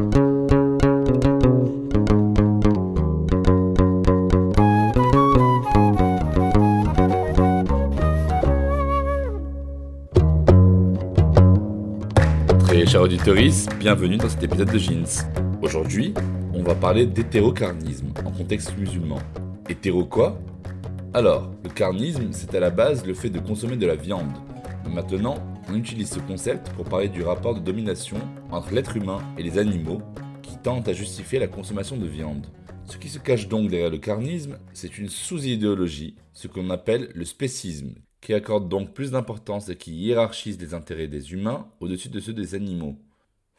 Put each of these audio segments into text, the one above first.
Très chers auditeurs, bienvenue dans cet épisode de Jeans. Aujourd'hui, on va parler d'hétérocarnisme en contexte musulman. Hétéro quoi? Alors, le carnisme, c'est à la base le fait de consommer de la viande. Maintenant, on utilise ce concept pour parler du rapport de domination entre l'être humain et les animaux qui tentent à justifier la consommation de viande. Ce qui se cache donc derrière le carnisme, c'est une sous-idéologie, ce qu'on appelle le spécisme, qui accorde donc plus d'importance et qui hiérarchise les intérêts des humains au-dessus de ceux des animaux.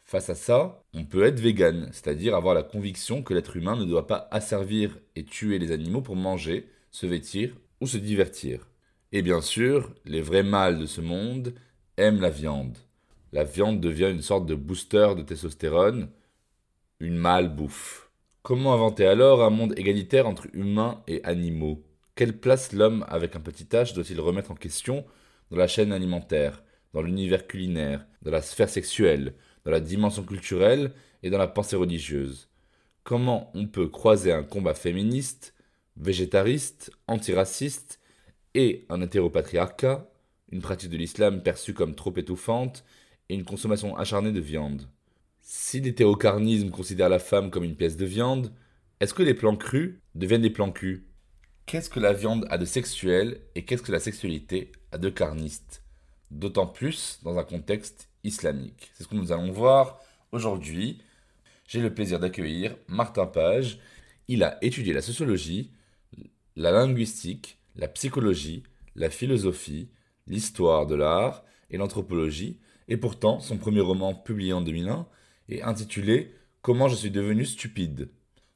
Face à ça, on peut être vegan, c'est-à-dire avoir la conviction que l'être humain ne doit pas asservir et tuer les animaux pour manger, se vêtir ou se divertir. Et bien sûr, les vrais mâles de ce monde aiment la viande. La viande devient une sorte de booster de testostérone, une mâle bouffe. Comment inventer alors un monde égalitaire entre humains et animaux? Quelle place l'homme avec un petit h doit-il remettre en question dans la chaîne alimentaire, dans l'univers culinaire, dans la sphère sexuelle, dans la dimension culturelle et dans la pensée religieuse? Comment on peut croiser un combat féministe, végétariste, antiraciste et un hétéropatriarcat, une pratique de l'islam perçue comme trop étouffante et une consommation acharnée de viande si l'hétérocarnisme considère la femme comme une pièce de viande, est-ce que les plans crus deviennent des plans culs? Qu'est-ce que la viande a de sexuel et qu'est-ce que la sexualité a de carniste? D'autant plus dans un contexte islamique. C'est ce que nous allons voir aujourd'hui. J'ai le plaisir d'accueillir Martin Page. Il a étudié la sociologie, la linguistique, la psychologie, la philosophie, l'histoire de l'art et l'anthropologie. Et pourtant, son premier roman publié en 2001 et intitulé Comment je suis devenu stupide.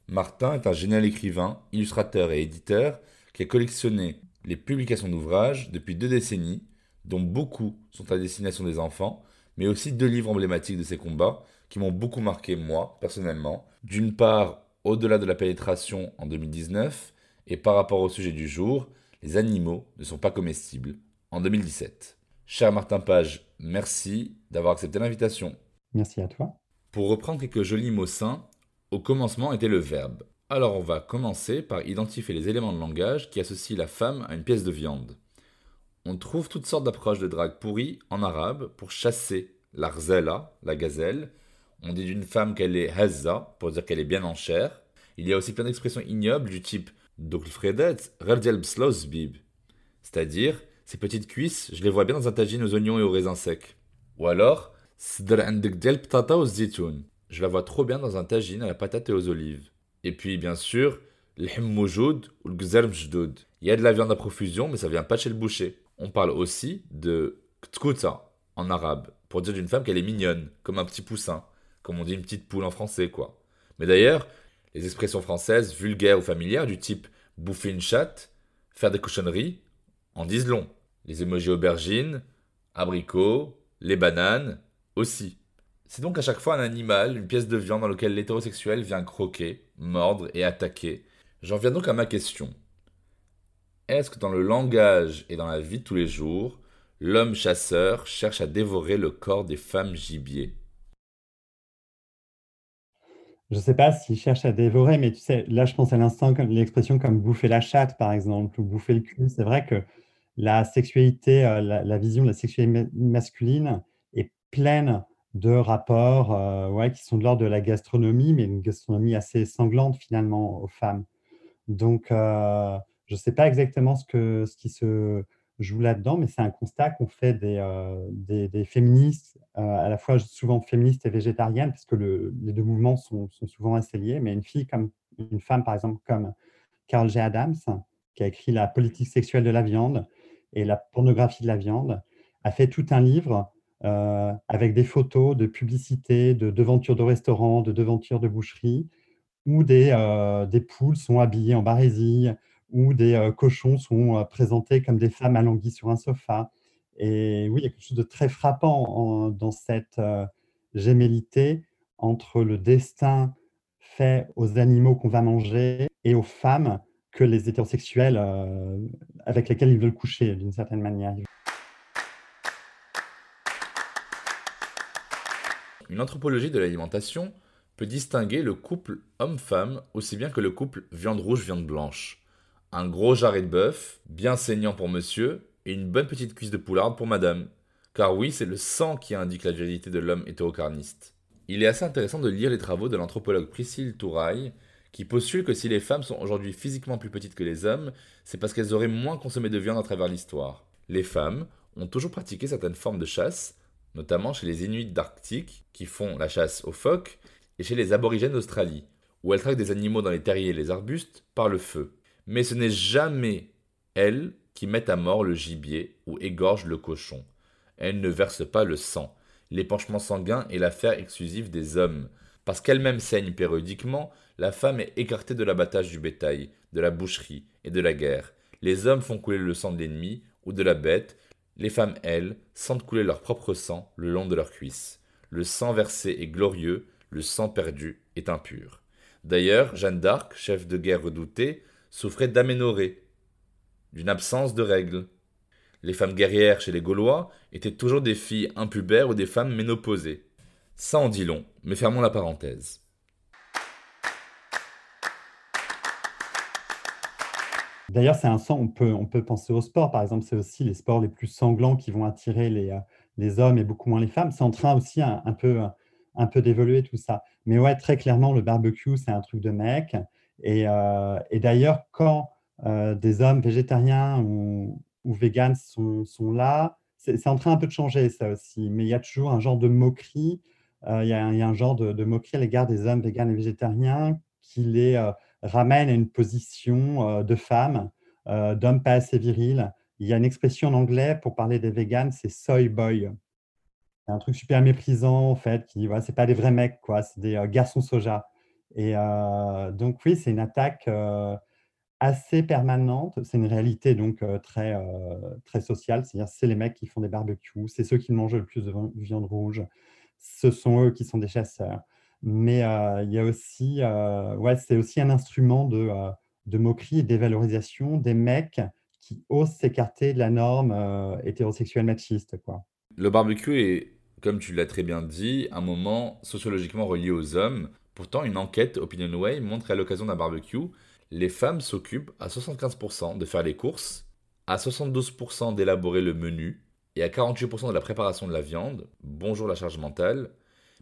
Martin est un génial écrivain, illustrateur et éditeur qui a collectionné les publications d'ouvrages depuis deux décennies, dont beaucoup sont à destination des enfants, mais aussi deux livres emblématiques de ses combats qui m'ont beaucoup marqué moi, personnellement. D'une part, Au-delà de la pénétration en 2019, et par rapport au sujet du jour, Les animaux ne sont pas comestibles, en 2017. Cher Martin Page, merci d'avoir accepté l'invitation. Merci à toi. Pour reprendre quelques jolis mots sains, au commencement était le verbe. Alors on va commencer par identifier les éléments de langage qui associent la femme à une pièce de viande. On trouve toutes sortes d'approches de drague pourries en arabe pour chasser l'arzela, la gazelle. On dit d'une femme qu'elle est hazza pour dire qu'elle est bien en chair. Il y a aussi plein d'expressions ignobles du type doklfredet bib, c'est-à-dire ces petites cuisses, je les vois bien dans un tagine aux oignons et aux raisins secs. Ou alors je la vois trop bien dans un tagine à la patate et aux olives. Et puis, bien sûr, l'him ou le Il y a de la viande à profusion, mais ça vient pas chez le boucher. On parle aussi de ktkuta en arabe, pour dire d'une femme qu'elle est mignonne, comme un petit poussin, comme on dit une petite poule en français, quoi. Mais d'ailleurs, les expressions françaises vulgaires ou familières du type bouffer une chatte, faire des cochonneries, en disent long. Les émojis aubergines, abricots, les bananes, aussi. C'est donc à chaque fois un animal, une pièce de viande dans laquelle l'hétérosexuel vient croquer, mordre et attaquer. J'en viens donc à ma question. Est-ce que dans le langage et dans la vie de tous les jours, l'homme chasseur cherche à dévorer le corps des femmes gibier Je ne sais pas s'il cherche à dévorer, mais tu sais, là je pense à l'instant l'expression comme bouffer la chatte par exemple, ou bouffer le cul. C'est vrai que la sexualité, euh, la vision de la sexualité masculine pleine de rapports euh, ouais, qui sont de l'ordre de la gastronomie, mais une gastronomie assez sanglante finalement aux femmes. Donc, euh, je ne sais pas exactement ce, qui se joue là-dedans, mais c'est un constat qu'on fait des, féministes, à la fois souvent féministes et végétariennes, parce que le, les deux mouvements sont, souvent assez liés, mais une fille comme une femme, par exemple, comme Carl G. Adams, qui a écrit La politique sexuelle de la viande et la pornographie de la viande, a fait tout un livre avec des photos de publicités, de devantures de restaurants, de devantures de boucheries, où des, des poules sont habillées en barésie, où des cochons sont présentés comme des femmes alanguies sur un sofa. Et oui, il y a quelque chose de très frappant dans cette gémellité entre le destin fait aux animaux qu'on va manger et aux femmes les hétérosexuels avec lesquels ils veulent coucher d'une certaine manière. Une anthropologie de l'alimentation peut distinguer le couple homme-femme aussi bien que le couple viande rouge-viande blanche. Un gros jarret de bœuf, bien saignant pour monsieur, et une bonne petite cuisse de poularde pour madame. Car oui, c'est le sang qui indique la virilité de l'homme hétérocarniste. Il est assez intéressant de lire les travaux de l'anthropologue Priscille Touraille, qui postule que si les femmes sont aujourd'hui physiquement plus petites que les hommes, c'est parce qu'elles auraient moins consommé de viande à travers l'histoire. Les femmes ont toujours pratiqué certaines formes de chasse, notamment chez les Inuits d'Arctique, qui font la chasse aux phoques, et chez les aborigènes d'Australie, où elles traquent des animaux dans les terriers et les arbustes par le feu. Mais ce n'est jamais elles qui mettent à mort le gibier ou égorgent le cochon. Elles ne versent pas le sang. L'épanchement sanguin est l'affaire exclusive des hommes. Parce qu'elle-même saigne périodiquement, la femme est écartée de l'abattage du bétail, de la boucherie et de la guerre. Les hommes font couler le sang de l'ennemi ou de la bête, les femmes, elles, sentent couler leur propre sang le long de leurs cuisses. Le sang versé est glorieux, le sang perdu est impur. D'ailleurs, Jeanne d'Arc, chef de guerre redoutée, souffrait d'aménorrhée, d'une absence de règles. Les femmes guerrières chez les Gaulois étaient toujours des filles impubères ou des femmes ménopausées. Ça en dit long, mais fermons la parenthèse. D'ailleurs, c'est un sang, on peut, on peut penser au sport, par exemple, c'est aussi les sports les plus sanglants qui vont attirer les, euh, hommes et beaucoup moins les femmes. C'est en train aussi un, peu, un peu d'évoluer tout ça. Mais ouais, très clairement, le barbecue, c'est un truc de mec. Et, euh, d'ailleurs, quand euh, des hommes végétariens ou, ou véganes sont là, c'est en train un peu de changer ça aussi. Mais il y a toujours un genre de moquerie. Il, y a, il, y a, un genre de, moquerie à l'égard des hommes véganes et végétariens qui les ramène à une position euh, de femme, euh, d'homme pas assez viril. Il y a une expression en anglais pour parler des véganes, c'est soy boy. C'est un truc super méprisant, en fait, qui, voilà, c'est pas des vrais mecs, quoi, c'est des euh, garçons soja. Et donc, oui, c'est une attaque assez permanente. C'est une réalité donc très, très sociale. C'est-à-dire, c'est les mecs qui font des barbecues, c'est ceux qui mangent le plus de viande rouge, ce sont eux qui sont des chasseurs. Mais il y a aussi, ouais, c'est aussi un instrument de, de moquerie et dévalorisation des mecs qui osent s'écarter de la norme hétérosexuelle machiste. Quoi. Le barbecue est, comme tu l'as très bien dit, un moment sociologiquement relié aux hommes. Pourtant, une enquête OpinionWay montre qu'à l'occasion d'un barbecue, les femmes s'occupent à 75% de faire les courses, à 72% d'élaborer le menu et à 48% de la préparation de la viande. Bonjour la charge mentale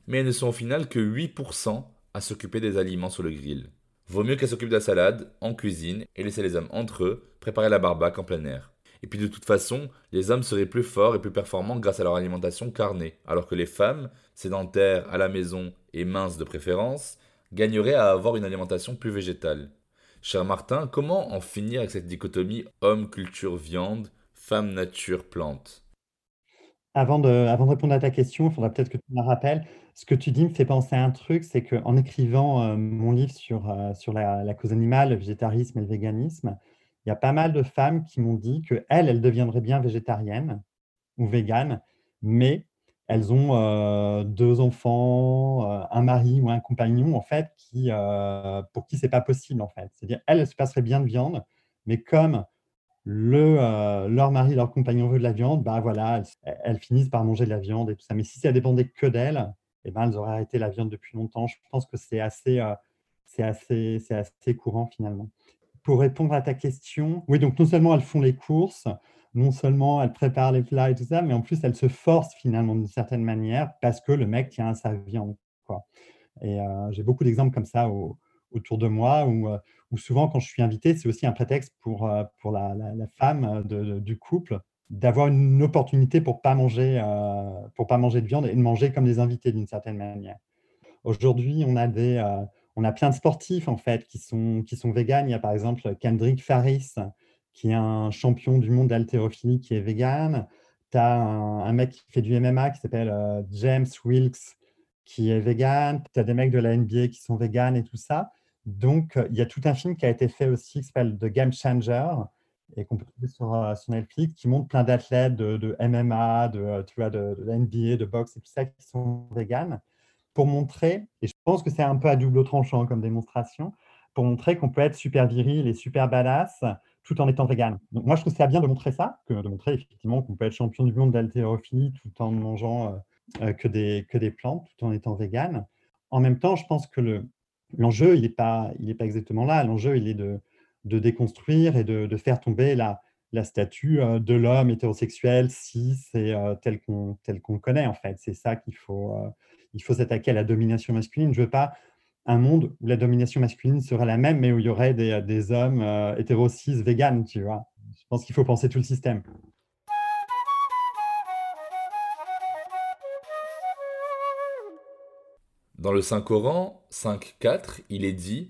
mais elles ne sont au final que 8% à s'occuper des aliments sur le grill. Vaut mieux qu'elles s'occupent de la salade, en cuisine, et laisser les hommes entre eux préparer la barbaque en plein air. Et puis de toute façon, les hommes seraient plus forts et plus performants grâce à leur alimentation carnée, alors que les femmes, sédentaires à la maison et minces de préférence, gagneraient à avoir une alimentation plus végétale. Cher Martin, comment en finir avec cette dichotomie homme, culture, viande, femme, nature, plante avant de, répondre à ta question, il faudra peut-être que tu me rappelles. Ce que tu dis me fait penser à un truc, c'est qu'en écrivant euh, mon livre sur, euh, sur la, cause animale, le végétarisme et le véganisme, il y a pas mal de femmes qui m'ont dit qu'elles, elles deviendraient bien végétariennes ou véganes, mais elles ont euh, deux enfants, un mari ou un compagnon, en fait, qui, pour qui c'est pas possible, en fait. C'est-à-dire, elles, elles se passeraient bien de viande, mais comme euh, leur mari, leur compagnon veut de la viande, bah voilà, elles, finissent par manger de la viande et tout ça. Mais si ça dépendait que d'elles, eh ben, elles auraient arrêté la viande depuis longtemps. Je pense que c'est assez, euh, assez, assez courant finalement. Pour répondre à ta question, oui, donc non seulement elles font les courses, non seulement elles préparent les plats et tout ça, mais en plus elles se forcent finalement d'une certaine manière parce que le mec tient à sa viande. Quoi. Et euh, j'ai beaucoup d'exemples comme ça au, autour de moi, euh, ou souvent quand je suis invité, c'est aussi un prétexte pour, euh, pour la, femme euh, du couple d'avoir une opportunité pour pas manger pour pas manger de viande et de manger comme des invités d'une certaine manière. Aujourd'hui, on a des on a plein de sportifs en fait qui sont qui sont véganes. Il y a par exemple Kendrick Faris qui est un champion du monde d'haltérophilie qui est vegan. tu as un, mec qui fait du MMA qui s'appelle James Wilkes, qui est vegan. Tu as des mecs de la NBA qui sont vegan et tout ça. Donc, il y a tout un film qui a été fait aussi qui s'appelle The Game Changer et qu'on peut trouver sur, sur, Netflix, qui montre plein d'athlètes de, MMA, de, tu vois, de, NBA, de boxe et tout ça qui sont véganes pour montrer, et je pense que c'est un peu à double tranchant comme démonstration, pour montrer qu'on peut être super viril et super badass tout en étant vegan. Donc moi, je trouve ça bien de montrer ça, que de montrer effectivement qu'on peut être champion du monde d'haltérophilie tout en mangeant euh, euh, que, des, que des plantes, tout en étant vegan. En même temps, je pense que le, l'enjeu, il n'est pas, il pas exactement là. L'enjeu, il est de, de déconstruire et de, faire tomber la, la statue euh, de l'homme hétérosexuel, cis et tel qu'on tel qu'on connaît en fait. C'est ça qu'il faut, il faut s'attaquer à la domination masculine. Je veux pas un monde où la domination masculine serait la même, mais où il y aurait des, des hommes euh, hétéro cis véganes, tu vois. Je pense qu'il faut penser tout le système. Dans le Saint-Coran 5.4, il est dit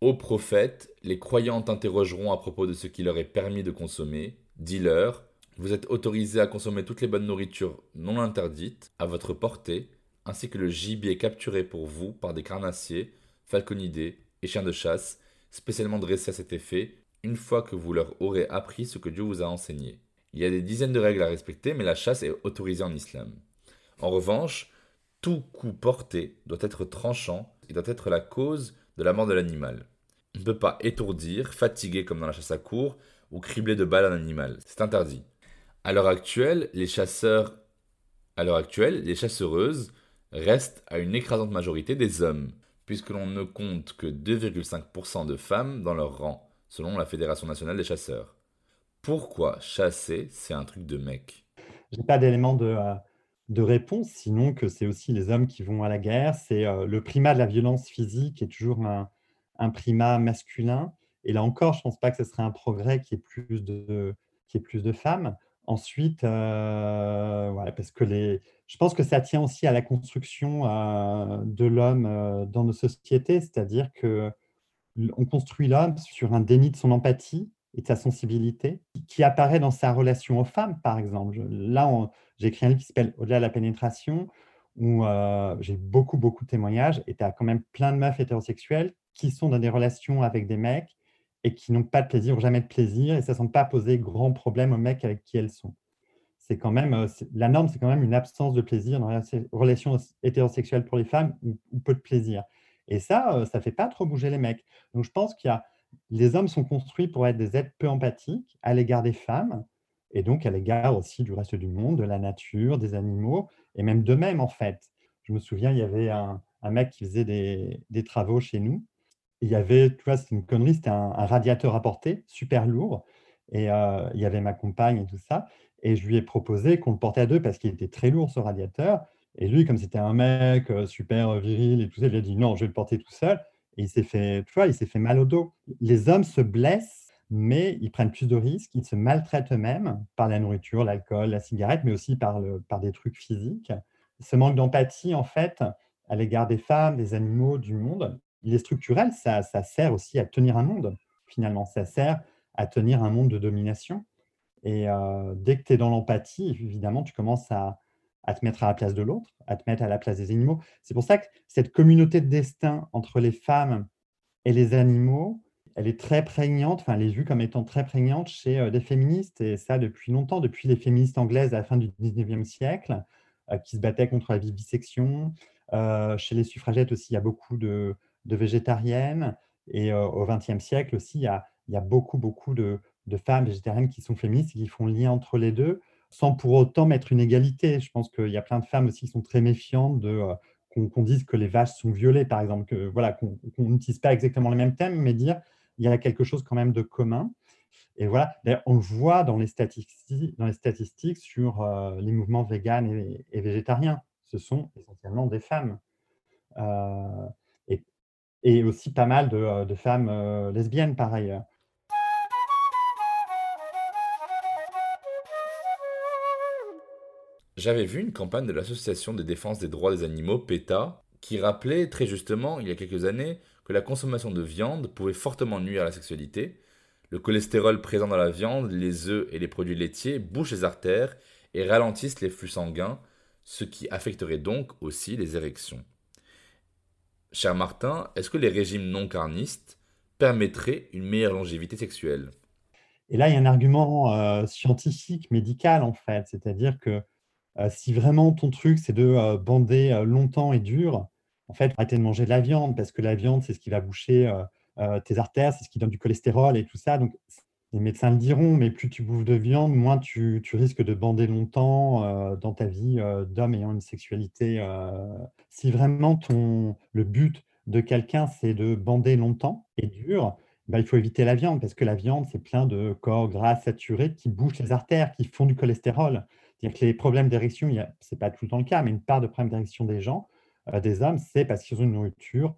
Ô prophètes, les croyants t'interrogeront à propos de ce qui leur est permis de consommer. Dis-leur Vous êtes autorisés à consommer toutes les bonnes nourritures non interdites à votre portée ainsi que le gibier capturé pour vous par des carnassiers, falconidés et chiens de chasse, spécialement dressés à cet effet, une fois que vous leur aurez appris ce que Dieu vous a enseigné. Il y a des dizaines de règles à respecter, mais la chasse est autorisée en islam. En revanche, tout coup porté doit être tranchant et doit être la cause de la mort de l'animal. On ne peut pas étourdir, fatiguer comme dans la chasse à cour, ou cribler de balles un animal. C'est interdit. À l'heure actuelle, les chasseurs, à l'heure actuelle, les chasseuses reste à une écrasante majorité des hommes, puisque l'on ne compte que 2,5% de femmes dans leur rang, selon la Fédération nationale des chasseurs. Pourquoi chasser, c'est un truc de mec? J'ai pas d'élément de, euh, de, réponse, sinon que c'est aussi les hommes qui vont à la guerre. C'est euh, le primat de la violence physique est toujours un, primat masculin. Et là encore, je pense pas que ce serait un progrès qui ait plus de, qui plus de femmes. Ensuite, euh, parce que les, je pense que ça tient aussi à la construction euh, de l'homme dans nos sociétés, c'est-à-dire que on construit l'homme sur un déni de son empathie et de sa sensibilité, qui apparaît dans sa relation aux femmes, par exemple. là, j'ai écrit un livre qui s'appelle Au-delà de la pénétration, où j'ai beaucoup, beaucoup de témoignages, et tu as quand même plein de meufs hétérosexuelles qui sont dans des relations avec des mecs et qui n'ont pas de plaisir ou jamais de plaisir, et ça ne semble pas poser grand problème aux mecs avec qui elles sont. C'est quand même, euh, la norme, c'est quand même une absence de plaisir dans les relations hétérosexuelles pour les femmes ou, peu de plaisir. Et ça, euh, ça ne fait pas trop bouger les mecs. Donc je pense qu'il y a, les hommes sont construits pour être des êtres peu empathiques à l'égard des femmes, et donc à l'égard aussi du reste du monde, de la nature, des animaux, et même d'eux-mêmes en fait. Je me souviens, il y avait un, mec qui faisait des, travaux chez nous, il y avait, tu vois, c'est une connerie, c'était un, radiateur à porter, super lourd. Et euh, il y avait ma compagne et tout ça. Et je lui ai proposé qu'on le portait à deux parce qu'il était très lourd, ce radiateur. Et lui, comme c'était un mec euh, super viril et tout ça, il a dit non, je vais le porter tout seul. Il s'est fait, tu vois, il s'est fait mal au dos. Les hommes se blessent, mais ils prennent plus de risques, ils se maltraitent eux-mêmes par la nourriture, l'alcool, la cigarette, mais aussi par, le, par des trucs physiques. Ce manque d'empathie, en fait, à l'égard des femmes, des animaux, du monde, il est structurel, ça, sert aussi à tenir un monde, finalement. Ça sert à tenir un monde de domination. Et euh, dès que tu es dans l'empathie, évidemment, tu commences à, te mettre à la place de l'autre, à te mettre à la place des animaux. C'est pour ça que cette communauté de destin entre les femmes et les animaux, elle est très prégnante, enfin, elle est vue comme étant très prégnante chez euh, des féministes, et ça depuis longtemps, depuis les féministes anglaises à la fin du 19e siècle, euh, qui se battaient contre la vivisection. chez les suffragettes aussi, il y a beaucoup de, végétariennes. Et euh, au XXe siècle aussi, il y a, beaucoup, beaucoup de, femmes végétariennes qui sont féministes et qui font lien entre les deux, sans pour autant mettre une égalité. Je pense qu'il y a plein de femmes aussi qui sont très méfiantes de euh, qu'on dise que les vaches sont violées, par exemple, que voilà, qu'on n'utilise pas exactement les mêmes thèmes, mais dire il y a quelque chose quand même de commun. Et voilà, on le voit dans les statistiques, sur euh, les mouvements véganes et, végétariens. Ce sont essentiellement des femmes. Euh, et aussi pas mal de, euh, femmes lesbiennes par ailleurs. J'avais vu une campagne de l'Association de défense des droits des animaux, PETA, qui rappelait très justement, il y a quelques années, que la consommation de viande pouvait fortement nuire à la sexualité. Le cholestérol présent dans la viande, les œufs et les produits laitiers bouchent les artères et ralentissent les flux sanguins, ce qui affecterait donc aussi les érections. Cher Martin, est-ce que les régimes non carnistes permettraient une meilleure longévité sexuelle? Et là, il y a un argument euh, scientifique, médical en fait, c'est-à-dire que si vraiment ton truc c'est de euh, bander longtemps et dur, en fait, arrêter de manger de la viande parce que la viande c'est ce qui va boucher tes artères, c'est ce qui donne du cholestérol et tout ça. Donc les médecins le diront, mais plus tu bouffes de viande, moins tu, risques de bander longtemps euh, dans ta vie euh, d'homme ayant une sexualité. Euh. Si vraiment le but de quelqu'un, c'est de bander longtemps et dur, bah, il faut éviter la viande, parce que la viande, c'est plein de corps gras saturés qui bouchent les artères, qui font du cholestérol. C'est-à-dire que les problèmes d'érection, ce n'est pas tout le temps le cas, mais une part de problèmes d'érection des gens, des hommes, c'est parce qu'ils ont une nourriture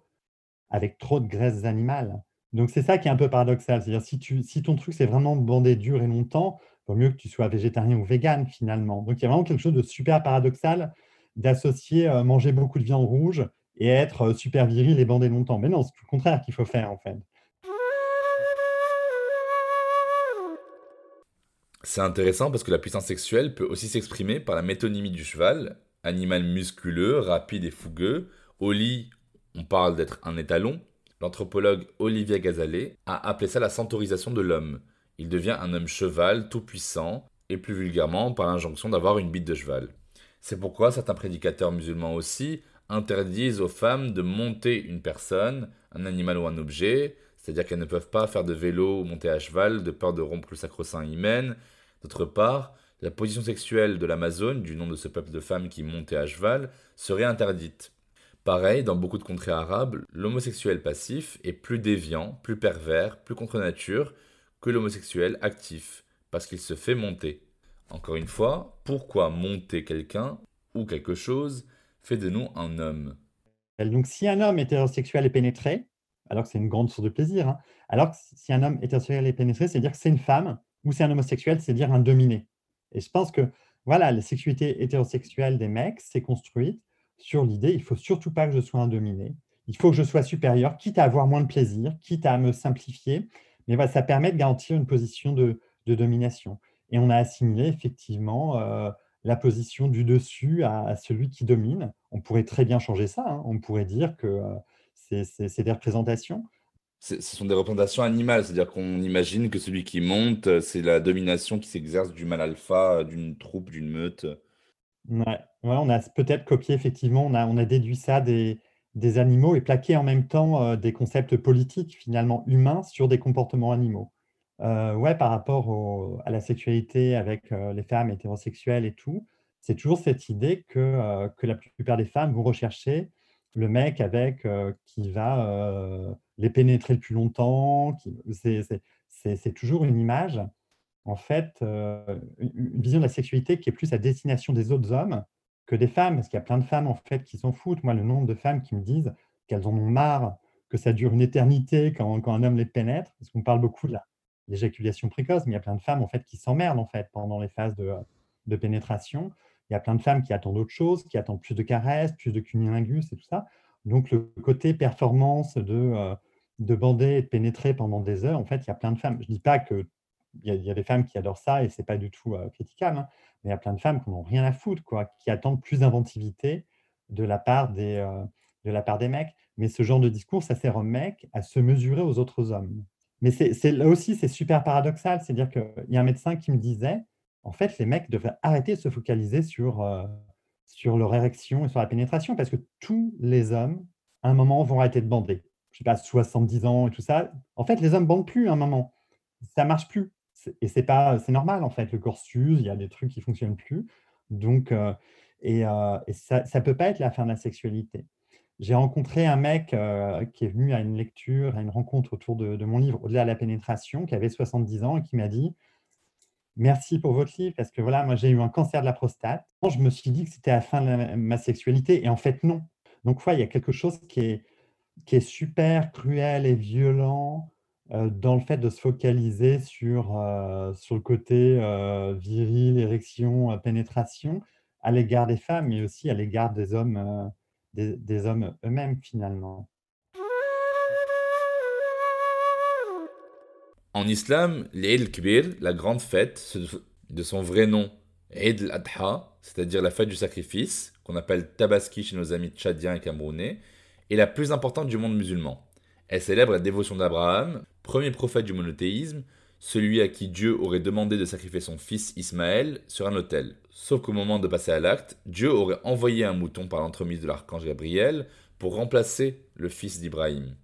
avec trop de graisses animales. Donc c'est ça qui est un peu paradoxal. C'est-à-dire si, si ton truc c'est vraiment de bander dur et longtemps, vaut mieux que tu sois végétarien ou vegan finalement. Donc il y a vraiment quelque chose de super paradoxal d'associer euh, manger beaucoup de viande rouge et être euh, super viril et bander longtemps. Mais non, c'est tout le contraire qu'il faut faire en fait. C'est intéressant parce que la puissance sexuelle peut aussi s'exprimer par la métonymie du cheval, animal musculeux, rapide et fougueux. Au lit, on parle d'être un étalon, L'anthropologue Olivier Gazalet a appelé ça la centaurisation de l'homme. Il devient un homme cheval tout puissant, et plus vulgairement par l'injonction d'avoir une bite de cheval. C'est pourquoi certains prédicateurs musulmans aussi interdisent aux femmes de monter une personne, un animal ou un objet, c'est-à-dire qu'elles ne peuvent pas faire de vélo ou monter à cheval de peur de rompre le sacro-saint hymen. D'autre part, la position sexuelle de l'Amazone, du nom de ce peuple de femmes qui montaient à cheval, serait interdite. Pareil, dans beaucoup de contrées arabes, l'homosexuel passif est plus déviant, plus pervers, plus contre nature que l'homosexuel actif, parce qu'il se fait monter. Encore une fois, pourquoi monter quelqu'un ou quelque chose fait de nous un homme? Donc si un homme hétérosexuel est pénétré, alors que c'est une grande source de plaisir, hein, alors que si un homme hétérosexuel est pénétré, c'est dire que c'est une femme, ou c'est un homosexuel, c'est dire un dominé. Et je pense que voilà, la sexualité hétérosexuelle des mecs s'est construite sur l'idée, il faut surtout pas que je sois un dominé. Il faut que je sois supérieur, quitte à avoir moins de plaisir, quitte à me simplifier. Mais voilà, ça permet de garantir une position de, domination. Et on a assimilé effectivement euh, la position du dessus à, celui qui domine. On pourrait très bien changer ça. Hein. On pourrait dire que euh, c'est des représentations? Ce sont des représentations animales, c'est-à-dire qu'on imagine que celui qui monte, c'est la domination qui s'exerce du mal alpha, d'une troupe, d'une meute. Ouais, on a peut-être copié effectivement, on a on a déduit ça des des animaux et plaqué en même temps, euh, des concepts politiques finalement humains sur des comportements animaux. Euh, ouais, par rapport à la sexualité avec, euh, les femmes hétérosexuelles et tout, c'est toujours cette idée que, que la plupart des femmes vont rechercher le mec avec, qui va, les pénétrer le plus longtemps, c'est toujours une image en fait, euh, une vision de la sexualité qui est plus à destination des autres hommes que des femmes, parce qu'il y a plein de femmes en fait qui s'en foutent. Moi, le nombre de femmes qui me disent qu'elles en ont marre, que ça dure une éternité quand, un homme les pénètre, parce qu'on parle beaucoup de l'éjaculation précoce, mais il y a plein de femmes en fait qui s'emmerdent en fait pendant les phases de, pénétration. Il y a plein de femmes qui attendent autre chose, qui attendent plus de caresses, plus de cunilingus et tout ça. Donc le côté performance de, euh, de bander et de pénétrer pendant des heures, en fait, il y a plein de femmes. Je ne dis pas que il y, a des femmes qui adorent ça et c'est pas du tout euh, critiquable, hein, mais il y a plein de femmes qui n'ont rien à foutre, quoi, qui attendent plus d'inventivité de la part des euh, de la part des mecs. Mais ce genre de discours, ça sert aux mecs à se mesurer aux autres hommes. Mais c'est là aussi, c'est super paradoxal. C'est-à-dire qu'il y a un médecin qui me disait, en fait, les mecs devraient arrêter de se focaliser sur, euh, sur leur érection et sur la pénétration, parce que tous les hommes, à un moment, vont arrêter de bander. Je sais pas, 70 ans et tout ça. En fait, les hommes bandent plus à un moment. Ça marche plus et c'est pas, c'est normal en fait. Le corps s'use, il y a des trucs qui fonctionnent plus. Donc, euh, et, euh, ça, ça peut pas être la fin de la sexualité. J'ai rencontré un mec qui est venu à une lecture, à une rencontre autour de, mon livre Au-delà de la pénétration, qui avait 70 ans et qui m'a dit Merci pour votre livre, parce que voilà, moi j'ai eu un cancer de la prostate. Je me suis dit que c'était la fin de ma sexualité, et en fait, non. Donc, ouais, il y a quelque chose qui est, super cruel et violent euh, dans le fait de se focaliser sur, euh, le côté euh, viril, érection, pénétration, à l'égard des femmes, mais aussi à l'égard des hommes, des, hommes eux-mêmes finalement. En islam, l'Eid Kbir, la grande fête, de son vrai nom, Eid al-Adha, c'est-à-dire la fête du sacrifice, qu'on appelle Tabaski chez nos amis tchadiens et camerounais, est la plus importante du monde musulman. Elle célèbre la dévotion d'Abraham, premier prophète du monothéisme, celui à qui Dieu aurait demandé de sacrifier son fils Ismaël sur un autel. Sauf qu'au moment de passer à l'acte, Dieu aurait envoyé un mouton par l'entremise de l'archange Gabriel pour remplacer le fils d'Ibrahim.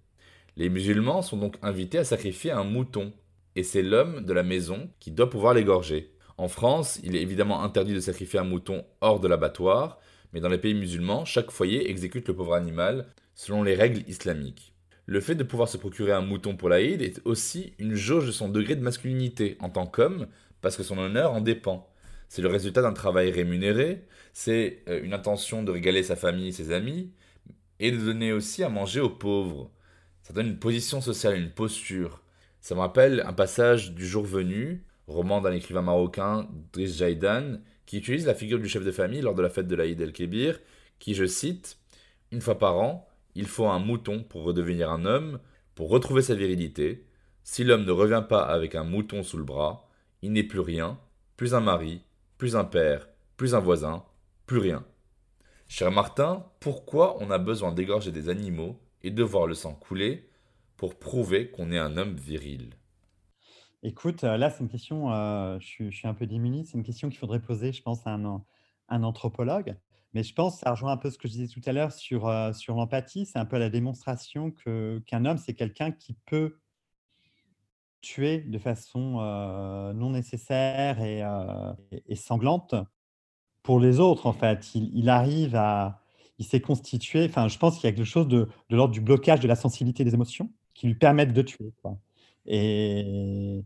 Les musulmans sont donc invités à sacrifier un mouton, et c'est l'homme de la maison qui doit pouvoir l'égorger. En France, il est évidemment interdit de sacrifier un mouton hors de l'abattoir, mais dans les pays musulmans, chaque foyer exécute le pauvre animal selon les règles islamiques. Le fait de pouvoir se procurer un mouton pour l'Aïd est aussi une jauge de son degré de masculinité en tant qu'homme, parce que son honneur en dépend. C'est le résultat d'un travail rémunéré, c'est euh, une intention de régaler sa famille et ses amis, et de donner aussi à manger aux pauvres. Ça donne une position sociale, une posture. Ça me rappelle un passage du jour venu, roman d'un écrivain marocain, Driss Jaidan, qui utilise la figure du chef de famille lors de la fête de l'Aïd el-Kébir, qui, je cite, Une fois par an, il faut un mouton pour redevenir un homme, pour retrouver sa virilité. Si l'homme ne revient pas avec un mouton sous le bras, il n'est plus rien, plus un mari, plus un père, plus un voisin, plus rien. Cher Martin, pourquoi on a besoin d'égorger des animaux et de voir le sang couler pour prouver qu'on est un homme viril Écoute, euh, là, c'est une question, euh, je, suis, un peu démuni, c'est une question qu'il faudrait poser, je pense, à un anthropologue. Mais je pense, ça rejoint un peu ce que je disais tout à l'heure sur, euh, sur l'empathie. C'est un peu la démonstration que, qu'un homme, c'est quelqu'un qui peut tuer de façon non nécessaire et, sanglante pour les autres, en fait. Il arrive à. Il s'est constitué. Enfin, je pense qu'il y a quelque chose de, l'ordre du blocage de la sensibilité des émotions qui lui permettent de tuer. Et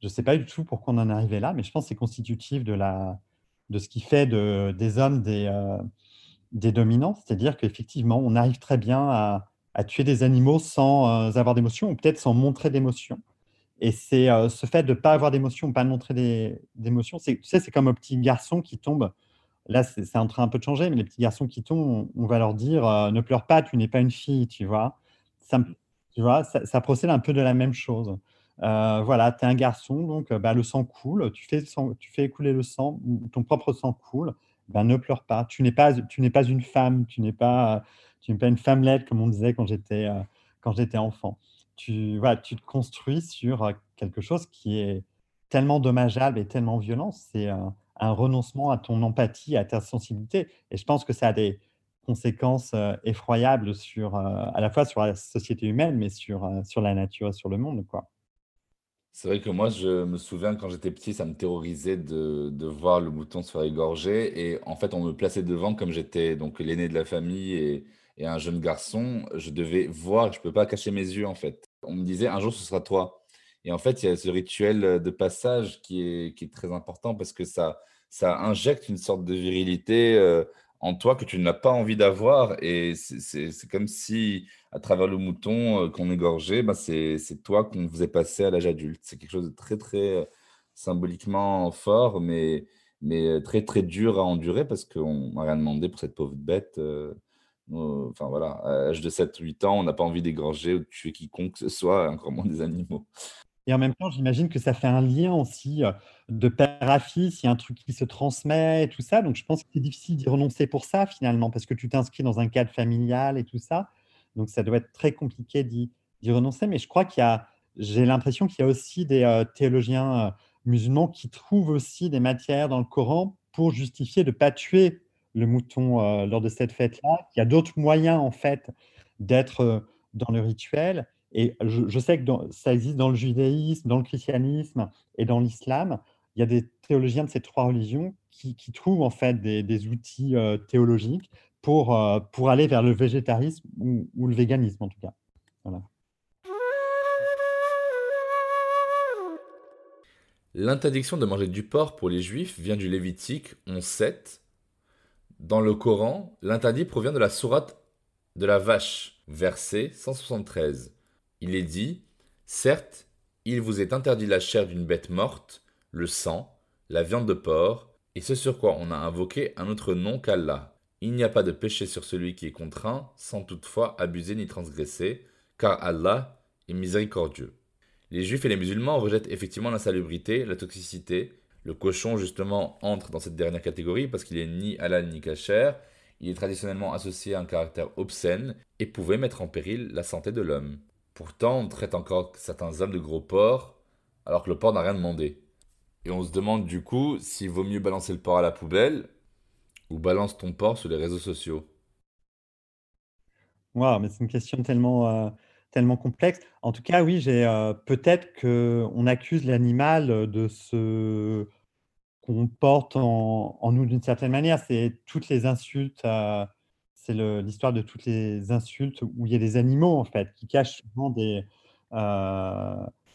je ne sais pas du tout pourquoi on en est arrivé là, mais je pense que c'est constitutif de ce qui fait de, des hommes des, euh, des dominants. C'est-à-dire qu'effectivement, on arrive très bien à, tuer des animaux sans euh, avoir d'émotion, ou peut-être sans montrer d'émotion. Et c'est euh, ce fait de ne pas avoir d'émotion, pas montrer d'émotion, tu sais, c'est comme un petit garçon qui tombe. Là, c'est en train un peu de changer, mais les petits garçons qui tombent, on, va leur dire ne pleure pas, tu n'es pas une fille, tu vois. Ça, tu vois, ça, ça procède un peu de la même chose. Euh, voilà, tu es un garçon, donc euh, bah, le sang coule, tu fais, tu fais écouler le sang, ton propre sang coule, ben, ne pleure pas. Tu n'es pas, tu n'es pas une femme, tu n'es pas, tu n'es pas une femmelette, comme on disait quand j'étais, euh, quand j'étais enfant. Tu, voilà, tu te construis sur quelque chose qui est tellement dommageable et tellement violent. C'est un, renoncement à ton empathie, à ta sensibilité. Et je pense que ça a des conséquences effroyables sur, à la fois sur la société humaine, mais sur, sur la nature et sur le monde. Quoi. C'est vrai que moi, je me souviens quand j'étais petit, ça me terrorisait de, de voir le mouton se faire égorger. Et en fait, on me plaçait devant comme j'étais donc l'aîné de la famille et, et un jeune garçon. Je devais voir, je ne peux pas cacher mes yeux en fait. On me disait un jour ce sera toi. Et en fait, il y a ce rituel de passage qui est, très important parce que ça, injecte une sorte de virilité. Euh, en toi que tu n'as pas envie d'avoir. Et c'est comme si, à travers le mouton euh, qu'on égorgeait, ben c'est toi qu'on faisait passer à l'âge adulte. C'est quelque chose de très, très euh, symboliquement fort, mais, euh, très, très dur à endurer parce qu'on n'a rien demandé pour cette pauvre bête. enfin voilà, à l'âge de 7-8 ans, on n'a pas envie d'égorger ou de tuer quiconque que ce soit, encore moins des animaux. Et en même temps, j'imagine que ça fait un lien aussi de père à fils, il y a un truc qui se transmet et tout ça. Donc, je pense que c'est difficile d'y renoncer pour ça, finalement, parce que tu t'inscris dans un cadre familial et tout ça. Donc, ça doit être très compliqué d'y renoncer. Mais je crois qu'il y a, j'ai l'impression qu'il y a aussi des théologiens musulmans qui trouvent aussi des matières dans le Coran pour justifier de ne pas tuer le mouton lors de cette fête-là. Il y a d'autres moyens, en fait, d'être dans le rituel. Et je, sais que ça existe dans le judaïsme, dans le christianisme et dans l'islam. Il y a des théologiens de ces trois religions qui, trouvent en fait des, outils euh, théologiques pour, euh, pour aller vers le végétarisme ou, le véganisme en tout cas. L'interdiction de manger du porc pour les juifs vient du Lévitique 11.7. Dans le Coran, l'interdit provient de la sourate de la vache, verset 173. Il est dit Certes, il vous est interdit la chair d'une bête morte, le sang, la viande de porc, et ce sur quoi on a invoqué un autre nom qu'Allah. Il n'y a pas de péché sur celui qui est contraint, sans toutefois abuser ni transgresser, car Allah est miséricordieux. Les juifs et les musulmans rejettent effectivement l'insalubrité, la toxicité, Le cochon, justement, entre dans cette dernière catégorie parce qu'il est ni halal ni kasher, il est traditionnellement associé à un caractère obscène et pouvait mettre en péril la santé de l'homme. Pourtant, on traite encore certains hommes de gros porcs, alors que le porc n'a rien demandé. Et on se demande du coup s'il vaut mieux balancer le porc à la poubelle ou balance ton porc sur les réseaux sociaux. Waouh, mais c'est une question tellement, euh, tellement complexe. En tout cas, oui, j'ai euh, peut-être qu'on accuse l'animal de se comporte en, en nous d'une certaine manière. C'est toutes les insultes, c'est l'histoire de toutes les insultes où il y a des animaux, en fait, qui cachent souvent des,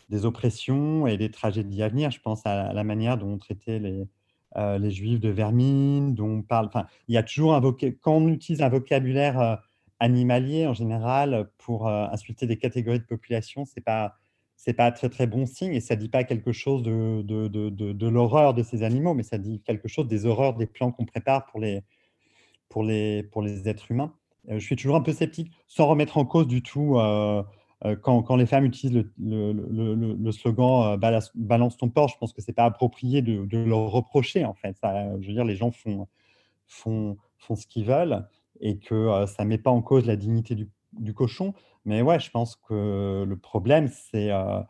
des oppressions et des tragédies à venir. Je pense à la manière dont on traitait les, les juifs de vermine, dont on parle. Il y a toujours un quand on utilise un vocabulaire animalier en général pour insulter des catégories de population, c'est pas pas très très bon signe et ça dit pas quelque chose de, de, de, de, l'horreur de ces animaux, mais ça dit quelque chose des horreurs des plans qu'on prépare pour les, pour, les, pour les êtres humains. je suis toujours un peu sceptique, sans remettre en cause du tout euh, euh, quand, quand, les femmes utilisent le, le, le, slogan euh, balance, ton porc, je pense que c'est pas approprié de, leur reprocher en fait. Ça, je veux dire, les gens font, font, font ce qu'ils veulent et que ça met pas en cause la dignité du, du cochon. Mais ouais, je pense que le problème, c'est euh,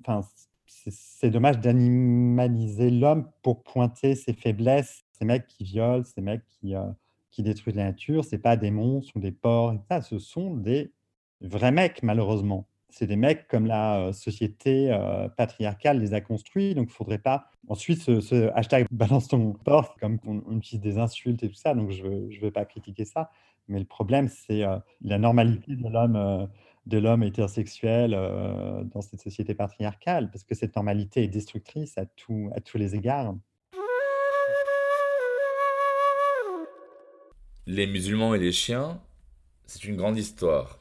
enfin, c'est dommage d'animaliser l'homme pour pointer ses faiblesses. Ces mecs qui violent, ces mecs qui, euh, qui détruisent la nature, c'est pas des monstres ou des porcs. ça, ce sont des vrais mecs, malheureusement. C'est des mecs comme la euh, société patriarcale les a construits. Donc, il faudrait pas. Ensuite, ce, hashtag balance ton porc, comme on, utilise des insultes et tout ça. Donc, je ne veux pas critiquer ça. Mais le problème, c'est la normalité de l'homme, de l'homme hétérosexuel dans cette société patriarcale, parce que cette normalité est destructrice à, à tous les égards. Les musulmans et les chiens, c'est une grande histoire.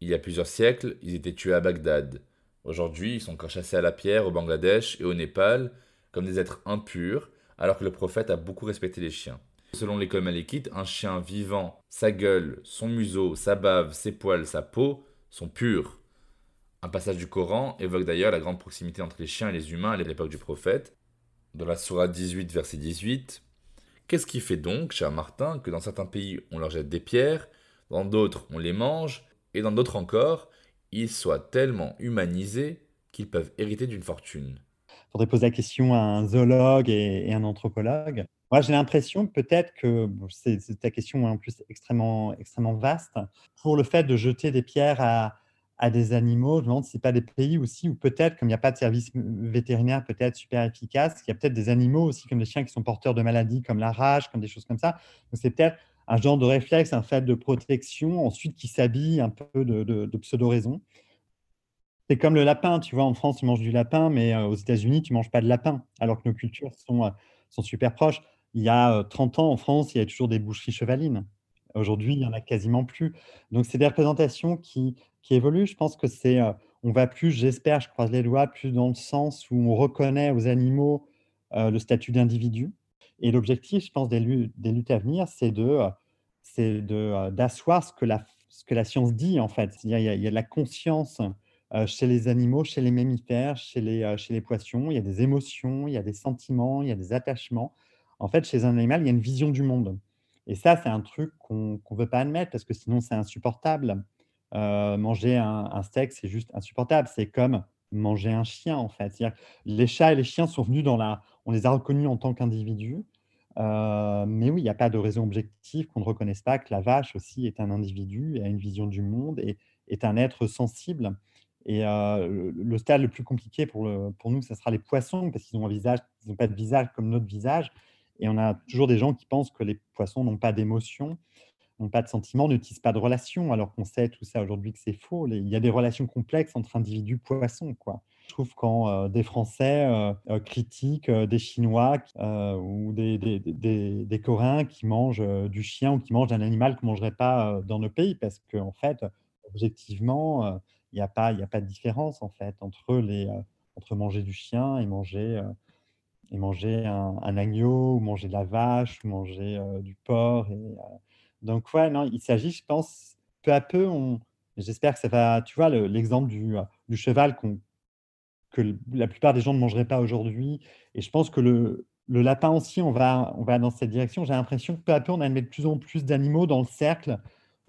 Il y a plusieurs siècles, ils étaient tués à Bagdad. Aujourd'hui, ils sont encore chassés à la pierre au Bangladesh et au Népal comme des êtres impurs, alors que le prophète a beaucoup respecté les chiens. Selon l'école malékite, un chien vivant, sa gueule, son museau, sa bave, ses poils, sa peau sont purs. Un passage du Coran évoque d'ailleurs la grande proximité entre les chiens et les humains à l'époque du prophète. Dans la Sourate 18, verset 18, Qu'est-ce qui fait donc, cher Martin, que dans certains pays on leur jette des pierres, dans d'autres on les mange, et dans d'autres encore, ils soient tellement humanisés qu'ils peuvent hériter d'une fortune? Il faudrait poser la question à un zoologue et, un anthropologue. Moi, j'ai l'impression peut-être que c'est ta question en plus extrêmement, extrêmement vaste. Pour le fait de jeter des pierres à, à des animaux, je me demande si ce pas des pays aussi où peut-être, comme il n'y a pas de service vétérinaire peut-être super efficace, il y a peut-être des animaux aussi comme des chiens qui sont porteurs de maladies comme la rage, comme des choses comme ça. Donc c'est peut-être un genre de réflexe, un fait de protection, ensuite qui s'habille un peu de, pseudo-raison. C'est comme le lapin, tu vois, en France, tu manges du lapin, mais euh, aux États-Unis, tu ne manges pas de lapin, alors que nos cultures sont, euh, sont super proches il y a 30 ans en France, il y a toujours des boucheries chevalines. Aujourd'hui, il n'y en a quasiment plus. Donc, c'est des représentations qui, évoluent. Je pense que c'est, on va plus, j'espère, je croise les doigts, plus dans le sens où on reconnaît aux animaux le statut d'individu. Et l'objectif, je pense, des, luttes à venir, c'est de, c'est de, d'asseoir ce que la, ce que la science dit, en fait. C'est-à-dire, il y, a, il y a de la conscience chez les animaux, chez les mammifères, chez les, chez les poissons. Il y a des émotions, il y a des sentiments, il y a des attachements en fait, chez un animal, il y a une vision du monde. Et ça, c'est un truc qu'on ne veut pas admettre parce que sinon, c'est insupportable. Euh, manger un, steak, c'est juste insupportable. C'est comme manger un chien, en fait. Les chats et les chiens sont venus dans la... On les a reconnus en tant qu'individus. Euh, mais oui, il n'y a pas de raison objective qu'on ne reconnaisse pas que la vache aussi est un individu a une vision du monde et est un être sensible. Et euh, le stade le plus compliqué pour, nous, ce sera les poissons, parce qu'ils n'ont pas de visage comme notre visage. Et on a toujours des gens qui pensent que les poissons n'ont pas d'émotion, n'ont pas de sentiments, n'utilisent pas de relations, alors qu'on sait tout ça aujourd'hui que c'est faux. Il y a des relations complexes entre individus poissons. Quoi. Je trouve quand euh, des Français euh, euh, critiquent des Chinois ou des, Coréens qui mangent du chien ou qui mangent un animal qu'on ne mangerait pas dans nos pays, parce qu'en en fait, objectivement, il n'y a, pas, a pas de différence en fait, entre, les, entre manger du chien et manger et manger un, agneau, ou manger de la vache, ou manger du porc. Et, donc, ouais, non, il s'agit, je pense, peu à peu, on, j'espère que ça va, tu vois, l'exemple du, du, cheval que que la plupart des gens ne mangeraient pas aujourd'hui. Et je pense que le, lapin aussi, on va, on va dans cette direction. J'ai l'impression que peu à peu, on admet de plus en plus d'animaux dans le cercle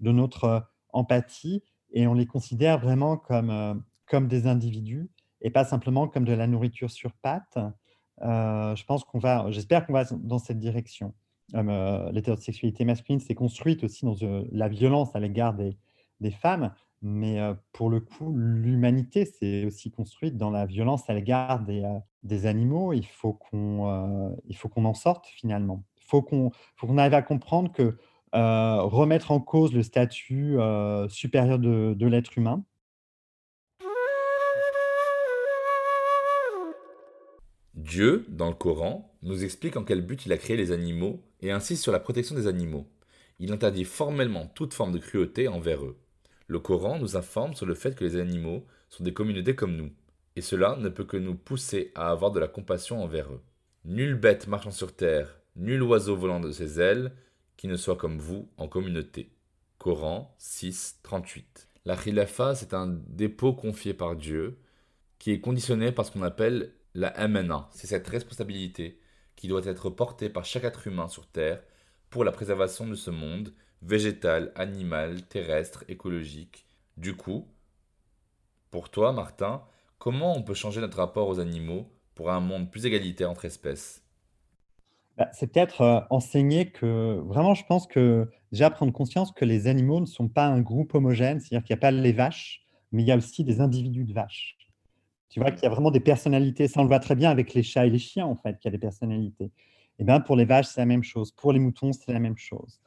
de notre euh, empathie et on les considère vraiment comme, euh, comme des individus et pas simplement comme de la nourriture sur pattes. Euh, je pense qu'on va, j'espère qu'on va dans cette direction. Euh, L'hétérosexualité masculine s'est construite aussi dans la violence à l'égard des, femmes, mais pour le coup, l'humanité s'est aussi construite dans la violence à l'égard des, animaux. Il faut qu'on qu'on en sorte finalement. Il faut qu'on qu'on arrive à comprendre que remettre en cause le statut supérieur de l'être humain, Dieu, dans le Coran, nous explique en quel but il a créé les animaux et insiste sur la protection des animaux. Il interdit formellement toute forme de cruauté envers eux. Le Coran nous informe sur le fait que les animaux sont des communautés comme nous, et cela ne peut que nous pousser à avoir de la compassion envers eux. Nulle bête marchant sur terre, nul oiseau volant de ses ailes, qui ne soit comme vous en communauté. Coran 6, 38. La khilafa, c'est un dépôt confié par Dieu, qui est conditionné par ce qu'on appelle la MNA, c'est cette responsabilité qui doit être portée par chaque être humain sur Terre pour la préservation de ce monde, végétal, animal, terrestre, écologique. Du coup, pour toi, Martin, comment on peut changer notre rapport aux animaux pour un monde plus égalitaire entre espèces? Bah, C'est peut-être euh, enseigner que, vraiment, je pense que déjà prendre conscience que les animaux ne sont pas un groupe homogène, c'est-à-dire qu'il n'y a pas les vaches, mais il y a aussi des individus de vaches. Tu vois qu'il y a vraiment des personnalités. Ça, on le voit très bien avec les chats et les chiens, en fait, qu'il y a des personnalités. Et eh bien, pour les vaches, c'est la même chose. Pour les moutons, c'est la même chose.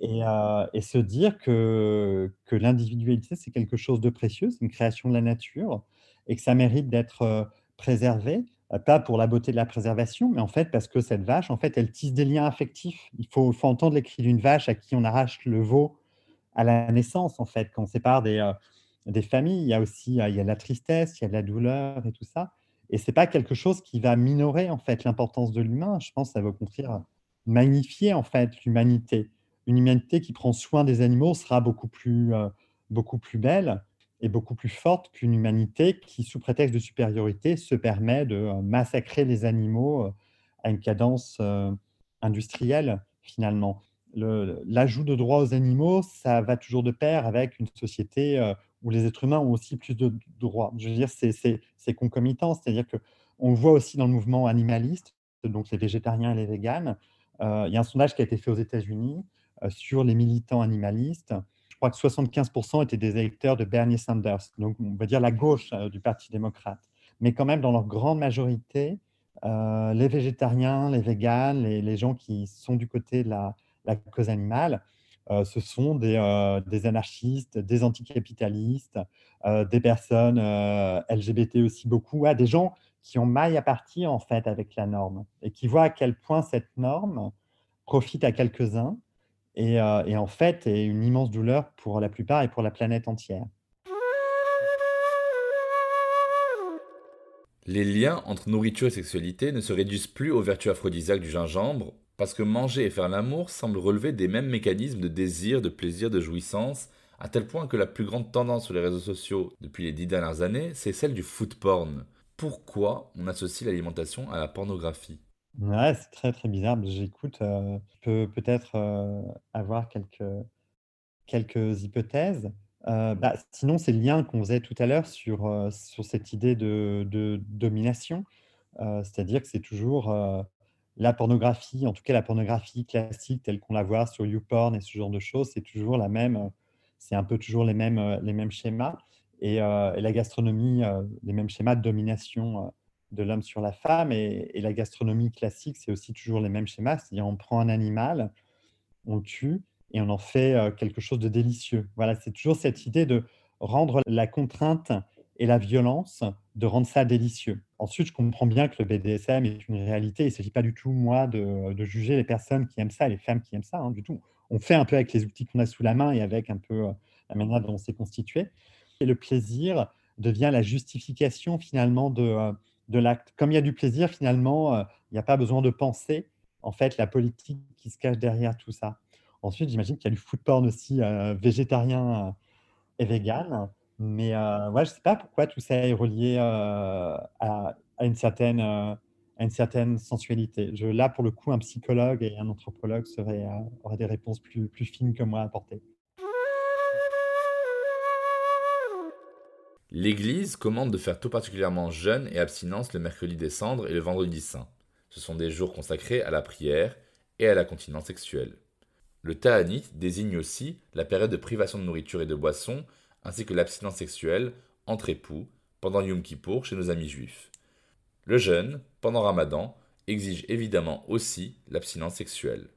Et, euh, se dire que, que l'individualité, c'est quelque chose de précieux, c'est une création de la nature, et que ça mérite d'être euh, préservé, euh, pas pour la beauté de la préservation, mais en fait parce que cette vache, en fait, elle tisse des liens affectifs. Il faut, faut entendre les cris d'une vache à qui on arrache le veau à la naissance, en fait, quand on sépare des, des familles. Il y a aussi il y a la tristesse, il y a la douleur et tout ça. Et c'est pas quelque chose qui va minorer en fait l'importance de l'humain. Je pense que ça va au contraire magnifier en fait l'humanité. Une humanité qui prend soin des animaux sera beaucoup plus, beaucoup plus belle et beaucoup plus forte qu'une humanité qui, sous prétexte de supériorité, se permet de massacrer les animaux à une cadence industrielle finalement. L'ajout de droits aux animaux, ça va toujours de pair avec une société où les êtres humains ont aussi plus de droits. Je veux dire, c'est concomitant, c'est-à-dire qu'on le voit aussi dans le mouvement animaliste, donc les végétariens et les véganes. Euh, il y a un sondage qui a été fait aux États-Unis euh, sur les militants animalistes. Je crois que 75% étaient des électeurs de Bernie Sanders, donc on va dire la gauche euh, du Parti démocrate. Mais quand même, dans leur grande majorité, les végétariens, les véganes, les, les, gens qui sont du côté de la, cause animale, ce sont des, euh, des, anarchistes, des anticapitalistes, euh, des personnes LGBT aussi beaucoup, des gens qui ont maille à partir en fait avec la norme et qui voient à quel point cette norme profite à quelques-uns et, et, en fait est une immense douleur pour la plupart et pour la planète entière. Les liens entre nourriture et sexualité ne se réduisent plus aux vertus aphrodisiaques du gingembre parce que manger et faire l'amour semblent relever des mêmes mécanismes de désir, de plaisir, de jouissance, à tel point que la plus grande tendance sur les réseaux sociaux depuis les dix dernières années, c'est celle du food porn. Pourquoi on associe l'alimentation à la pornographie? C'est très très bizarre. J'écoute, euh, je peux peut-être euh, avoir quelques, quelques hypothèses. Euh, bah, sinon, c'est le lien qu'on faisait tout à l'heure sur, sur cette idée de, de domination. C'est-à-dire que c'est toujours la pornographie, en tout cas la pornographie classique telle qu'on la voit sur YouPorn et ce genre de choses, c'est toujours la même, euh, c'est un peu toujours les mêmes, euh, les mêmes schémas. Et, euh, la gastronomie, les mêmes schémas de domination de l'homme sur la femme. Et, la gastronomie classique, c'est aussi toujours les mêmes schémas. C'est-à-dire, on prend un animal, on le tue et on en fait quelque chose de délicieux. Voilà, c'est toujours cette idée de rendre la contrainte et la violence, de rendre ça délicieux. Ensuite, je comprends bien que le BDSM est une réalité. Il ne s'agit pas du tout, moi, de, juger les personnes qui aiment ça, les femmes qui aiment ça, hein, du tout. On fait un peu avec les outils qu'on a sous la main et avec un peu euh, la manière dont on s'est constitué. Et le plaisir devient la justification, finalement, de, euh, de l'acte. Comme il y a du plaisir, finalement, euh, il n'y a pas besoin de penser, en fait, la politique qui se cache derrière tout ça. Ensuite, j'imagine qu'il y a du food porn aussi végétarien et vegan Mais euh, je sais pas pourquoi tout ça est relié, heu, à une certaine, heu, à une certaine sensualité. Là, pour le coup, un psychologue et un anthropologue heu, auraient des réponses plus plus fines que moi à apporter. L'Église commande de faire tout particulièrement jeûne et abstinence le mercredi des cendres et le vendredi saint. Ce sont des jours consacrés à la prière et à la continence sexuelle. Le Ta'anit désigne aussi la période de privation de nourriture et de boisson, ainsi que l'abstinence sexuelle entre époux pendant Yom Kippour chez nos amis juifs. Le jeûne, pendant Ramadan, exige évidemment aussi l'abstinence sexuelle.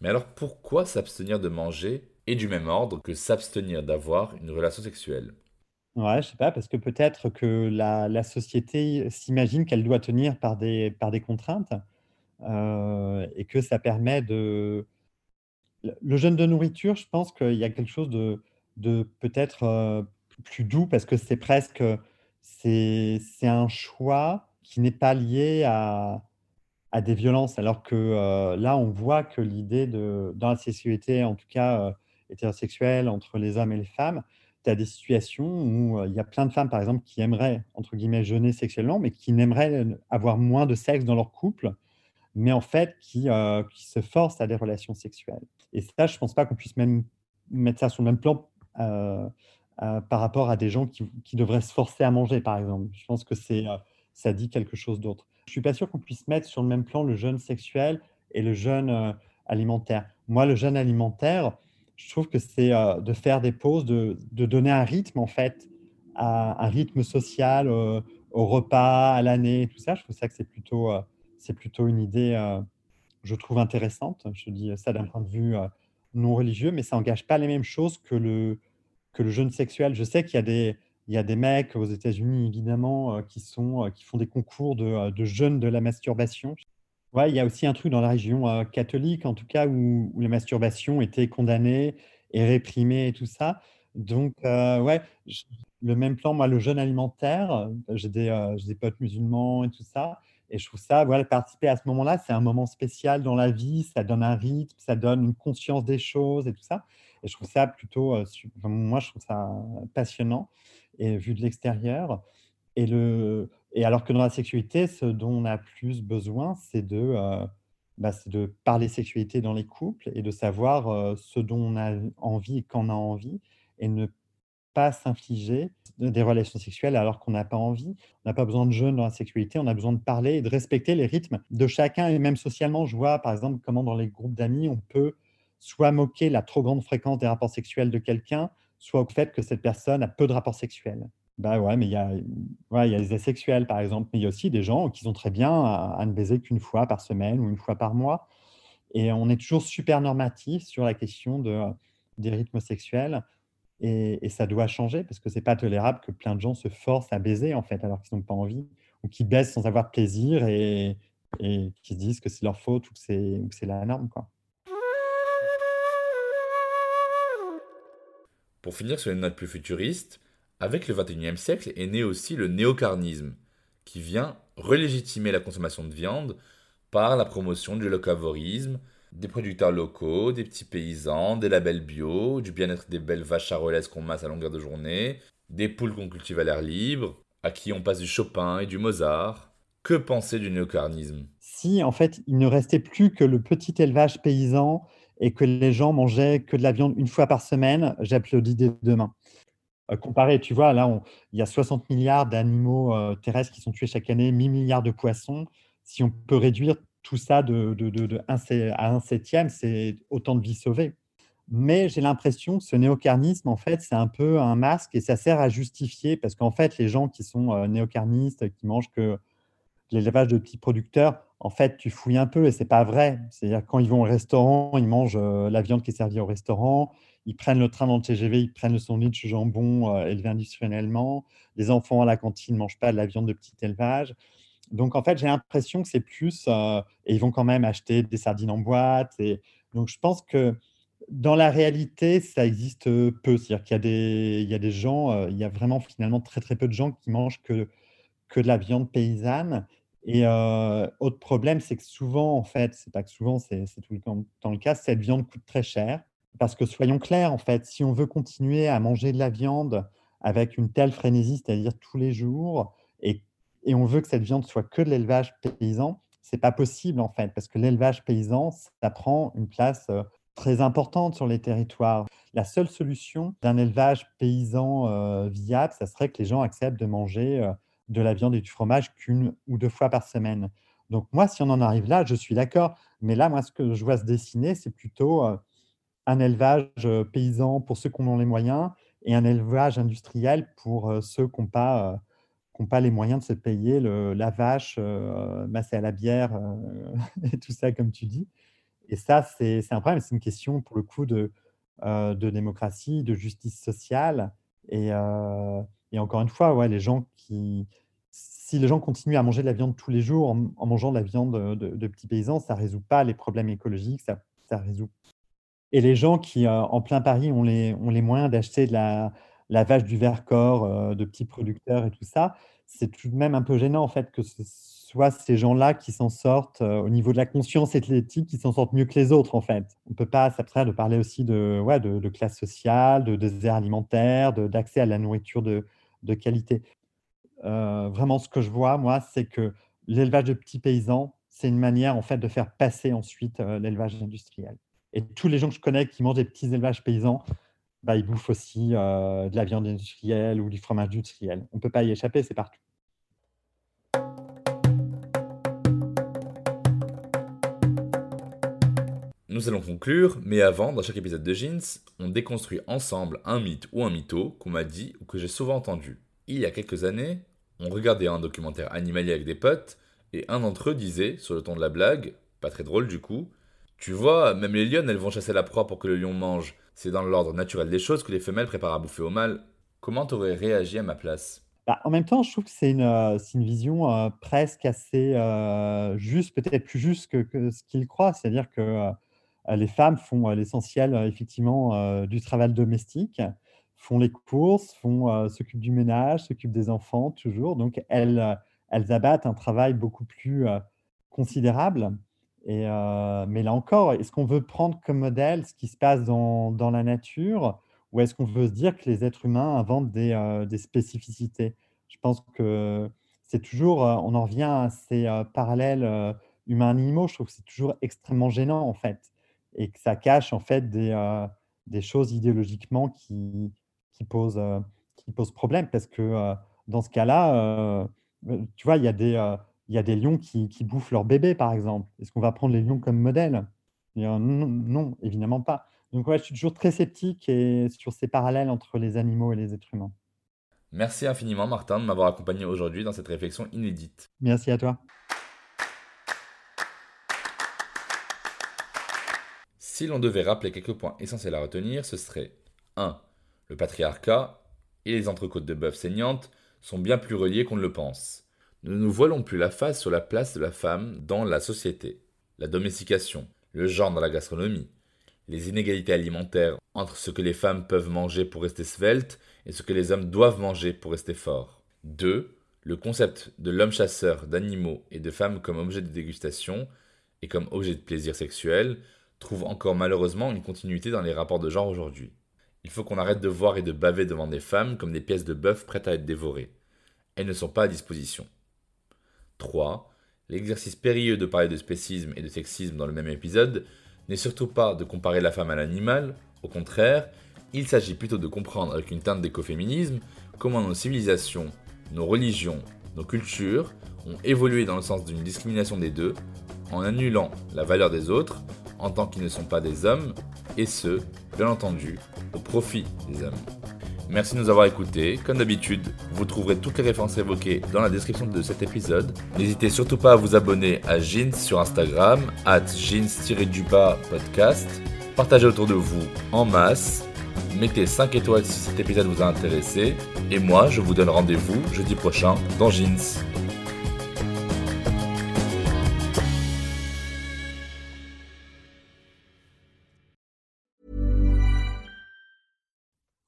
Mais alors pourquoi s'abstenir de manger est du même ordre que s'abstenir d'avoir une relation sexuelle? Ouais, je sais pas, parce que peut-être que la société s'imagine qu'elle doit tenir par des par des contraintes, heu et que ça permet de le jeûne de nourriture, je pense qu'il y a quelque chose de de peut-être, heu, plus doux parce que c'est presque, c'est un choix qui n'est pas lié à à des violences. Alors que, heu, là, on voit que l'idée de dans la sexualité, en tout cas, heu, hétérosexuelle entre les hommes et les femmes, tu as des situations où, il y a plein de femmes, par exemple, qui aimeraient, entre guillemets, «jeûner sexuellement», mais qui n'aimeraient avoir moins de sexe dans leur couple, mais en fait qui, qui se forcent à des relations sexuelles. Et ça, je pense pas qu'on puisse même mettre ça sur le même plan, par rapport à des gens qui devraient se forcer à manger, par exemple. Je pense que c'est, heu, ça dit quelque chose d'autre. Je suis pas sûr qu'on puisse mettre sur le même plan le jeûne sexuel et le jeûne, alimentaire. Moi, le jeûne alimentaire, je trouve que c'est, de faire des pauses, de donner un rythme, en fait, un rythme social, au repas, à l'année, tout ça. Je trouve ça que c'est plutôt, c'est plutôt une idée, je trouve intéressante. Je dis ça d'un point de vue, non religieux, mais ça engage pas les mêmes choses que le que le jeûne sexuel. Je sais qu'il y a des il y a des mecs aux États-Unis évidemment, heu, qui sont, heu, qui font des concours de, heu, de jeûne de la masturbation. Ouais, il y a aussi un truc dans la région, catholique en tout cas où la masturbation était condamnée et réprimée et tout ça. Donc ouais, le même plan, moi, le jeûne alimentaire, j'ai des, j'ai des potes musulmans et tout ça et je trouve ça, voilà, participer à ce moment-là, c'est un moment spécial dans la vie, ça donne un rythme, ça donne une conscience des choses et tout ça et je trouve ça plutôt, enfin, moi, je trouve ça passionnant et vu de l'extérieur et le et alors que dans la sexualité, ce dont on a plus besoin, c'est de, heu, bah, de parler sexualité dans les couples et de savoir, heu, ce dont on a envie et quand on a envie et ne pas s'infliger des relations sexuelles alors qu'on n'a pas envie. On n'a pas besoin de jeûne dans la sexualité, on a besoin de parler et de respecter les rythmes de chacun et même socialement, je vois par exemple comment dans les groupes d'amis, on peut soit moquer la trop grande fréquence des rapports sexuels de quelqu'un, soit au fait que cette personne a peu de rapports sexuels. Bah, ouais, mais il y a ouais, y a les asexuels par exemple, mais il y a aussi des gens qui sont très bien à ne baiser qu'une fois par semaine ou une fois par mois et on est toujours super normatif sur la question des rythmes sexuels et ça doit changer parce que c'est pas tolérable que plein de gens se forcent à baiser, en fait, alors qu'ils n'ont pas envie ou qui baisent sans avoir de plaisir et et qui se disent que c'est leur faute ou que c'est ou que c'est la norme, quoi. Pour finir sur une note plus futuriste, avec le XXIe siècle est né aussi le néocarnisme, qui vient relégitimer la consommation de viande par la promotion du locavorisme, des producteurs locaux, des petits paysans, des labels bio, du bien-être des belles vaches charolaises qu'on masse à longueur de journée, des poules qu'on cultive à l'air libre, à qui on passe du Chopin et du Mozart. Que penser du néocarnisme? Si, en fait, il ne restait plus que le petit élevage paysan et que les gens mangeaient que de la viande une fois par semaine, j'applaudis des 2 mains. Heu, comparé, tu vois, là, il y a 60 milliards d'animaux, heu, terrestres qui sont tués chaque année, 1 000 000 de poissons. Si on peut réduire tout ça de de de de 1 sé à 1/7, c'est autant de vies sauvées. Mais j'ai l'impression que ce néocarnisme, en fait, c'est un peu un masque et ça sert à justifier parce qu'en fait, les gens qui sont, heu, néocarnistes, qui mangent que l'élevage de petits producteurs, en fait, tu fouilles un peu et c'est pas vrai. C'est-à-dire quand ils vont au restaurant, ils mangent, heu, la viande qui est servie au restaurant, ils prennent le train dans le TGV, ils prennent le sandwich jambon, élevé industriellement. Les enfants à la cantine ne mangent pas de la viande de petit élevage. Donc en fait, j'ai l'impression que c'est plus, heu et ils vont quand même acheter des sardines en boîte et donc je pense que dans la réalité, ça existe, peu. C'est-à-dire qu'il y a des y a des gens, il y a vraiment finalement très, très peu de gens qui mangent que que de la viande paysanne et autre problème, c'est que souvent, en fait, c'est pas que souvent, c'est tout le temps le cas, cette viande coûte très cher. Parce que soyons clairs, en fait, si on veut continuer à manger de la viande, avec une telle frénésie, c'est-à-dire tous les jours, et, et on veut que cette viande soit que de l'élevage paysan, c'est pas possible en fait, parce que l'élevage paysan, ça prend une place très importante sur les territoires. La seule solution d'un élevage paysan viable, ça serait que les gens acceptent de manger de la viande et du fromage qu'une ou deux fois par semaine. Donc moi, si on en arrive là, je suis d'accord. Mais là, moi, ce que je vois se dessiner, c'est plutôt un élevage paysan pour ceux qui ont les moyens et un élevage industriel pour ceux qui n'ont pas les moyens de se payer le, la vache euh, massée à la bière euh, et tout ça, comme tu dis. Et ça, c'est un problème. C'est une question, pour le coup, euh, de démocratie, de justice sociale. Et, et, encore une fois, ouais, les gens qui, si les gens continuent à manger de la viande tous les jours en, mangeant de la viande de, petits paysans, ça ne résout pas les problèmes écologiques. Ça, résout. Et les gens qui, en plein Paris, ont les, ont les moyens d'acheter de la, vache du Vercors, de petits producteurs et tout ça, c'est tout de même un peu gênant en fait que ce soit ces gens-là qui s'en sortent au niveau de la conscience athlétique, qui s'en sortent mieux que les autres en fait. On ne peut pas s'abstraire de parler aussi de, ouais, de, classe sociale, de désert alimentaire, d'accès à la nourriture de, de qualité. vraiment, ce que je vois, moi, c'est que l'élevage de petits paysans, c'est une manière en fait de faire passer ensuite l'élevage industriel. Et tous les gens que je connais qui mangent des petits élevages paysans, bah, ils bouffent aussi de la viande industrielle ou du fromage industriel. On ne peut pas y échapper, c'est partout. Nous allons conclure, mais avant, dans chaque épisode de Jeans, on déconstruit ensemble un mythe ou un mytho qu'on m'a dit ou que j'ai souvent entendu. Il y a quelques années, on regardait un documentaire animalier avec des potes, et un d'entre eux disait, sur le ton de la blague, pas très drôle du coup, Tu vois, même les lionnes, elles vont chasser la proie pour que le lion mange. C'est dans l'ordre naturel des choses que les femelles préparent à bouffer au mâle. Comment t'aurais réagi à ma place? Bah, En même temps, je trouve que c'est une, euh, une, vision euh, presque assez euh, juste, peut-être plus juste que, ce qu'ils croient. C'est-à-dire que les femmes font l'essentiel, effectivement, du travail domestique, font les courses, font, s'occupent du ménage, s'occupent des enfants, toujours. Donc, elles, elles abattent un travail beaucoup plus considérable. Et, mais là encore, est-ce qu'on veut prendre comme modèle ce qui se passe dans, dans la nature ou est-ce qu'on veut se dire que les êtres humains inventent des, des spécificités? Je pense que c'est toujours, on en revient à ces parallèles humains-animaux, je trouve que c'est toujours extrêmement gênant en fait, et que ça cache en fait des, des choses idéologiquement qui, qui, posent, qui posent problème, parce que dans ce cas-là, tu vois, il y a des il y a des lions qui, bouffent leur bébé, par exemple. Est-ce qu'on va prendre les lions comme modèle? Non, évidemment pas. Donc ouais, je suis toujours très sceptique et sur ces parallèles entre les animaux et les êtres humains. Merci infiniment Martin de m'avoir accompagné aujourd'hui dans cette réflexion inédite. Merci à toi. Si l'on devait rappeler quelques points essentiels à retenir, ce serait 1. Le patriarcat et les entrecôtes de bœuf saignantes sont bien plus reliés qu'on ne le pense. Ne nous voilons plus la face sur la place de la femme dans la société. La domestication, le genre dans la gastronomie, les inégalités alimentaires entre ce que les femmes peuvent manger pour rester sveltes et ce que les hommes doivent manger pour rester forts. 2. Le concept de l'homme chasseur d'animaux et de femmes comme objet de dégustation et comme objet de plaisir sexuel trouve encore malheureusement une continuité dans les rapports de genre aujourd'hui. Il faut qu'on arrête de voir et de baver devant des femmes comme des pièces de bœuf prêtes à être dévorées. Elles ne sont pas à disposition. 3. L'exercice périlleux de parler de spécisme et de sexisme dans le même épisode n'est surtout pas de comparer la femme à l'animal, au contraire, il s'agit plutôt de comprendre avec une teinte d'écoféminisme comment nos civilisations, nos religions, nos cultures ont évolué dans le sens d'une discrimination des deux, en annulant la valeur des autres en tant qu'ils ne sont pas des hommes, et ce, bien entendu, au profit des hommes. Merci de nous avoir écoutés. Comme d'habitude, vous trouverez toutes les références évoquées dans la description de cet épisode. N'hésitez surtout pas à vous abonner à Jeans sur Instagram, at jeans-du-bas podcast. Partagez autour de vous en masse. Mettez 5 étoiles si cet épisode vous a intéressé. Et moi, je vous donne rendez-vous jeudi prochain dans Jeans.